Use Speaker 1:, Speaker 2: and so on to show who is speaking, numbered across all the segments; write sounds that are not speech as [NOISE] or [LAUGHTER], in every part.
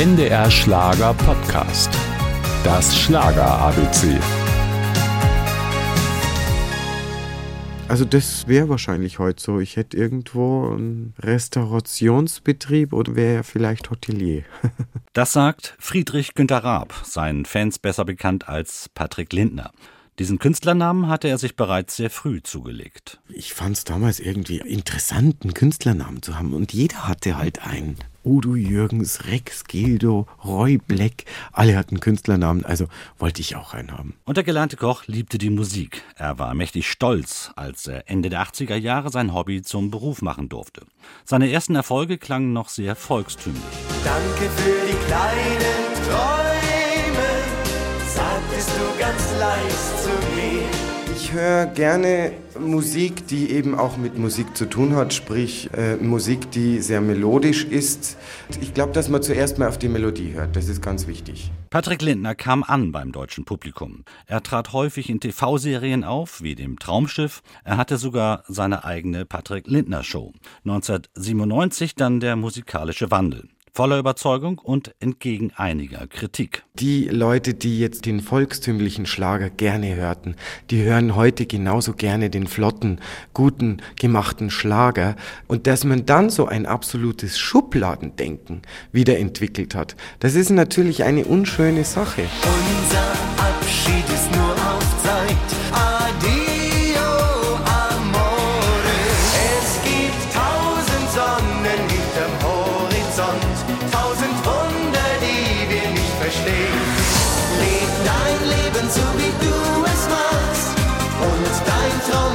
Speaker 1: NDR Schlager Podcast. Das Schlager ABC.
Speaker 2: Also das wäre wahrscheinlich heute so. Ich hätte irgendwo einen Restaurationsbetrieb oder wäre vielleicht Hotelier. [LAUGHS]
Speaker 3: das sagt Friedrich Günter Raab, seinen Fans besser bekannt als Patrick Lindner. Diesen Künstlernamen hatte er sich bereits sehr früh zugelegt.
Speaker 2: Ich fand es damals irgendwie interessant, einen Künstlernamen zu haben. Und jeder hatte halt einen. Udo Jürgens, Rex Gildo, Roy Black, alle hatten Künstlernamen, also wollte ich auch einen haben.
Speaker 3: Und der gelernte Koch liebte die Musik. Er war mächtig stolz, als er Ende der 80er Jahre sein Hobby zum Beruf machen durfte. Seine ersten Erfolge klangen noch sehr volkstümlich.
Speaker 4: Danke für die kleinen Träume, sagtest du ganz leis zu mir.
Speaker 2: Ich höre gerne Musik, die eben auch mit Musik zu tun hat, sprich äh, Musik, die sehr melodisch ist. Ich glaube, dass man zuerst mal auf die Melodie hört, das ist ganz wichtig.
Speaker 3: Patrick Lindner kam an beim deutschen Publikum. Er trat häufig in TV-Serien auf, wie dem Traumschiff. Er hatte sogar seine eigene Patrick Lindner Show. 1997 dann der musikalische Wandel voller Überzeugung und entgegen einiger Kritik.
Speaker 2: Die Leute, die jetzt den volkstümlichen Schlager gerne hörten, die hören heute genauso gerne den flotten, guten, gemachten Schlager. Und dass man dann so ein absolutes Schubladendenken wieder entwickelt hat, das ist natürlich eine unschöne Sache.
Speaker 4: Unser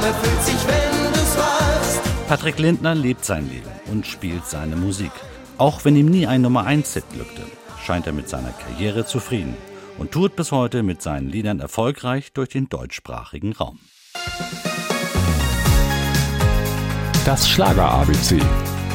Speaker 4: erfüllt sich, wenn du's warst.
Speaker 3: Patrick Lindner lebt sein Leben und spielt seine Musik. Auch wenn ihm nie ein Nummer 1 Hit glückte, scheint er mit seiner Karriere zufrieden und tut bis heute mit seinen Liedern erfolgreich durch den deutschsprachigen Raum.
Speaker 1: Das Schlager ABC,